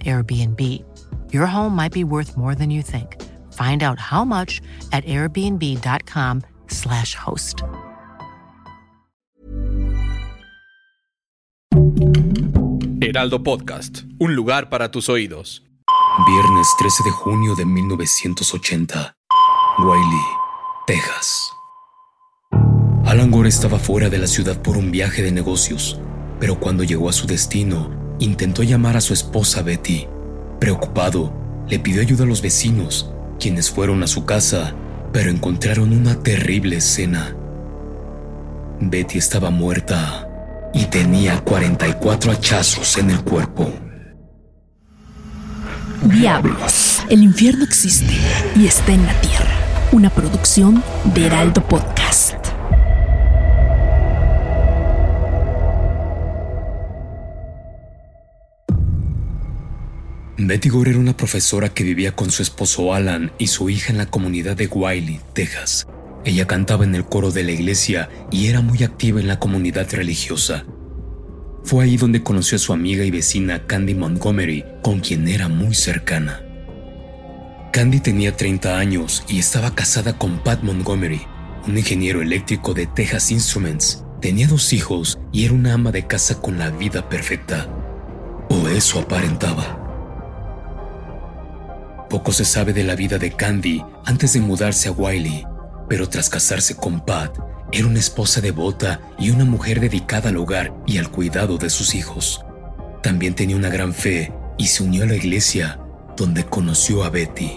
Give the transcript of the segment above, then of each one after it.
Airbnb. Your home might be worth more than you think. Find out how much at airbnb.com/slash host. Heraldo Podcast, un lugar para tus oídos. Viernes 13 de junio de 1980. Wiley, Texas. Alan Gore estaba fuera de la ciudad por un viaje de negocios, pero cuando llegó a su destino, intentó llamar a su esposa Betty. Preocupado, le pidió ayuda a los vecinos, quienes fueron a su casa, pero encontraron una terrible escena. Betty estaba muerta y tenía 44 hachazos en el cuerpo. Diablos, el infierno existe y está en la tierra. Una producción de Heraldo Podcast. Betty Gore era una profesora que vivía con su esposo Alan y su hija en la comunidad de Wiley, Texas. Ella cantaba en el coro de la iglesia y era muy activa en la comunidad religiosa. Fue ahí donde conoció a su amiga y vecina Candy Montgomery, con quien era muy cercana. Candy tenía 30 años y estaba casada con Pat Montgomery, un ingeniero eléctrico de Texas Instruments. Tenía dos hijos y era una ama de casa con la vida perfecta. O eso aparentaba. Poco se sabe de la vida de Candy antes de mudarse a Wiley, pero tras casarse con Pat, era una esposa devota y una mujer dedicada al hogar y al cuidado de sus hijos. También tenía una gran fe y se unió a la iglesia, donde conoció a Betty.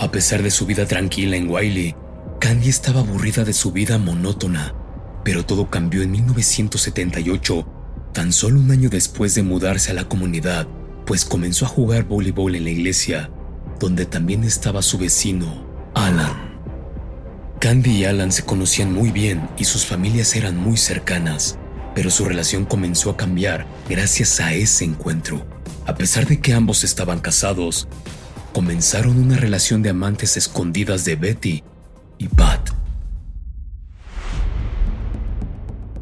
A pesar de su vida tranquila en Wiley, Candy estaba aburrida de su vida monótona, pero todo cambió en 1978, tan solo un año después de mudarse a la comunidad pues comenzó a jugar voleibol en la iglesia, donde también estaba su vecino, Alan. Candy y Alan se conocían muy bien y sus familias eran muy cercanas, pero su relación comenzó a cambiar gracias a ese encuentro. A pesar de que ambos estaban casados, comenzaron una relación de amantes escondidas de Betty y Pat.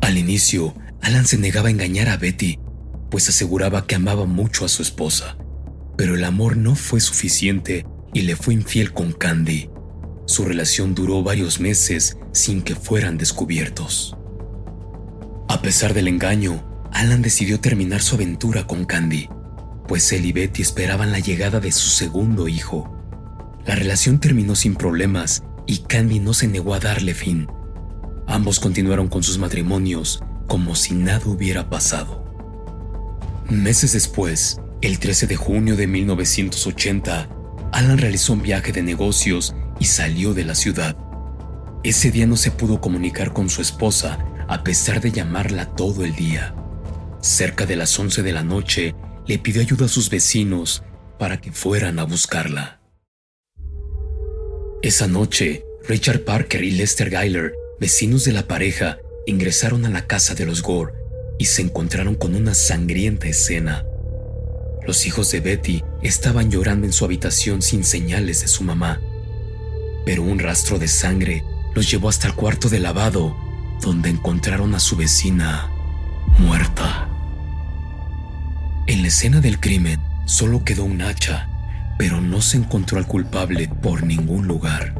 Al inicio, Alan se negaba a engañar a Betty, pues aseguraba que amaba mucho a su esposa, pero el amor no fue suficiente y le fue infiel con Candy. Su relación duró varios meses sin que fueran descubiertos. A pesar del engaño, Alan decidió terminar su aventura con Candy, pues él y Betty esperaban la llegada de su segundo hijo. La relación terminó sin problemas y Candy no se negó a darle fin. Ambos continuaron con sus matrimonios como si nada hubiera pasado. Meses después, el 13 de junio de 1980, Alan realizó un viaje de negocios y salió de la ciudad. Ese día no se pudo comunicar con su esposa a pesar de llamarla todo el día. Cerca de las 11 de la noche, le pidió ayuda a sus vecinos para que fueran a buscarla. Esa noche, Richard Parker y Lester Geiler, vecinos de la pareja, ingresaron a la casa de los Gore y se encontraron con una sangrienta escena. Los hijos de Betty estaban llorando en su habitación sin señales de su mamá, pero un rastro de sangre los llevó hasta el cuarto de lavado, donde encontraron a su vecina muerta. En la escena del crimen solo quedó un hacha, pero no se encontró al culpable por ningún lugar.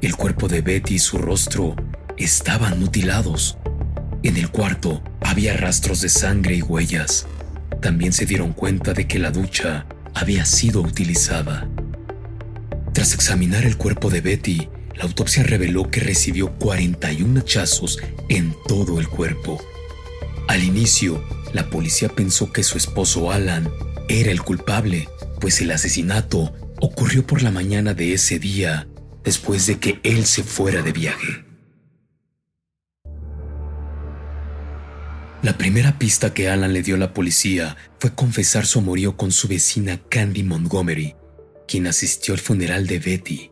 El cuerpo de Betty y su rostro estaban mutilados. En el cuarto había rastros de sangre y huellas. También se dieron cuenta de que la ducha había sido utilizada. Tras examinar el cuerpo de Betty, la autopsia reveló que recibió 41 hachazos en todo el cuerpo. Al inicio, la policía pensó que su esposo Alan era el culpable, pues el asesinato ocurrió por la mañana de ese día, después de que él se fuera de viaje. La primera pista que Alan le dio a la policía fue confesar su amorío con su vecina Candy Montgomery, quien asistió al funeral de Betty.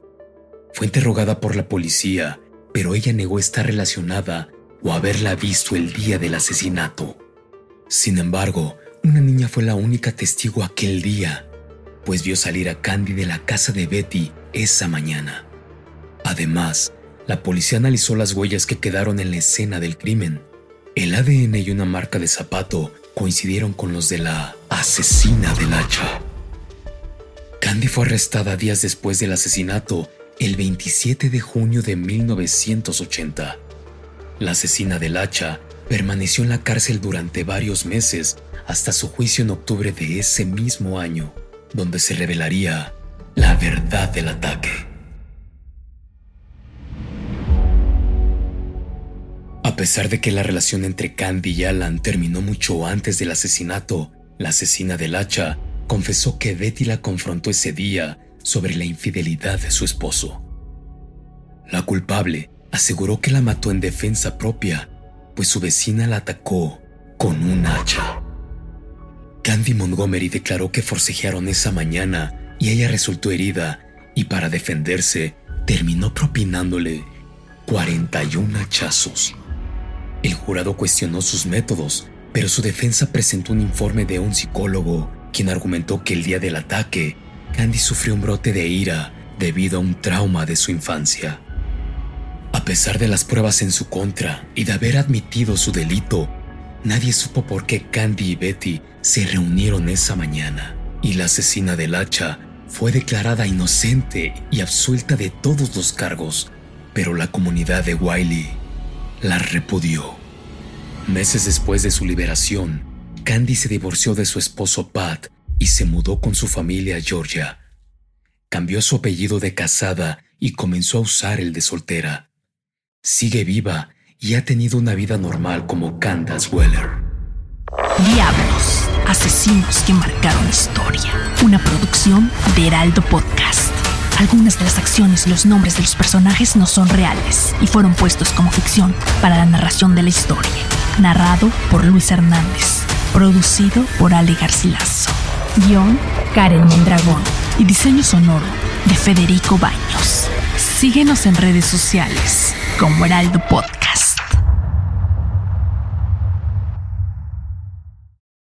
Fue interrogada por la policía, pero ella negó estar relacionada o haberla visto el día del asesinato. Sin embargo, una niña fue la única testigo aquel día, pues vio salir a Candy de la casa de Betty esa mañana. Además, la policía analizó las huellas que quedaron en la escena del crimen el ADN y una marca de zapato coincidieron con los de la asesina del hacha. Candy fue arrestada días después del asesinato, el 27 de junio de 1980. La asesina del hacha permaneció en la cárcel durante varios meses hasta su juicio en octubre de ese mismo año, donde se revelaría la verdad del ataque. A pesar de que la relación entre Candy y Alan terminó mucho antes del asesinato, la asesina del hacha confesó que Betty la confrontó ese día sobre la infidelidad de su esposo. La culpable aseguró que la mató en defensa propia, pues su vecina la atacó con un hacha. Candy Montgomery declaró que forcejearon esa mañana y ella resultó herida y para defenderse terminó propinándole 41 hachazos. El jurado cuestionó sus métodos, pero su defensa presentó un informe de un psicólogo, quien argumentó que el día del ataque, Candy sufrió un brote de ira debido a un trauma de su infancia. A pesar de las pruebas en su contra y de haber admitido su delito, nadie supo por qué Candy y Betty se reunieron esa mañana, y la asesina del hacha fue declarada inocente y absuelta de todos los cargos, pero la comunidad de Wiley la repudió. Meses después de su liberación, Candy se divorció de su esposo Pat y se mudó con su familia a Georgia. Cambió su apellido de casada y comenzó a usar el de soltera. Sigue viva y ha tenido una vida normal como Candace Weller. Diablos, asesinos que marcaron historia. Una producción de Heraldo Podcast. Algunas de las acciones y los nombres de los personajes no son reales y fueron puestos como ficción para la narración de la historia. Narrado por Luis Hernández. Producido por Ale Garcilaso. Guión Karen Mondragón. Y diseño sonoro de Federico Baños. Síguenos en redes sociales como Heraldo Podcast.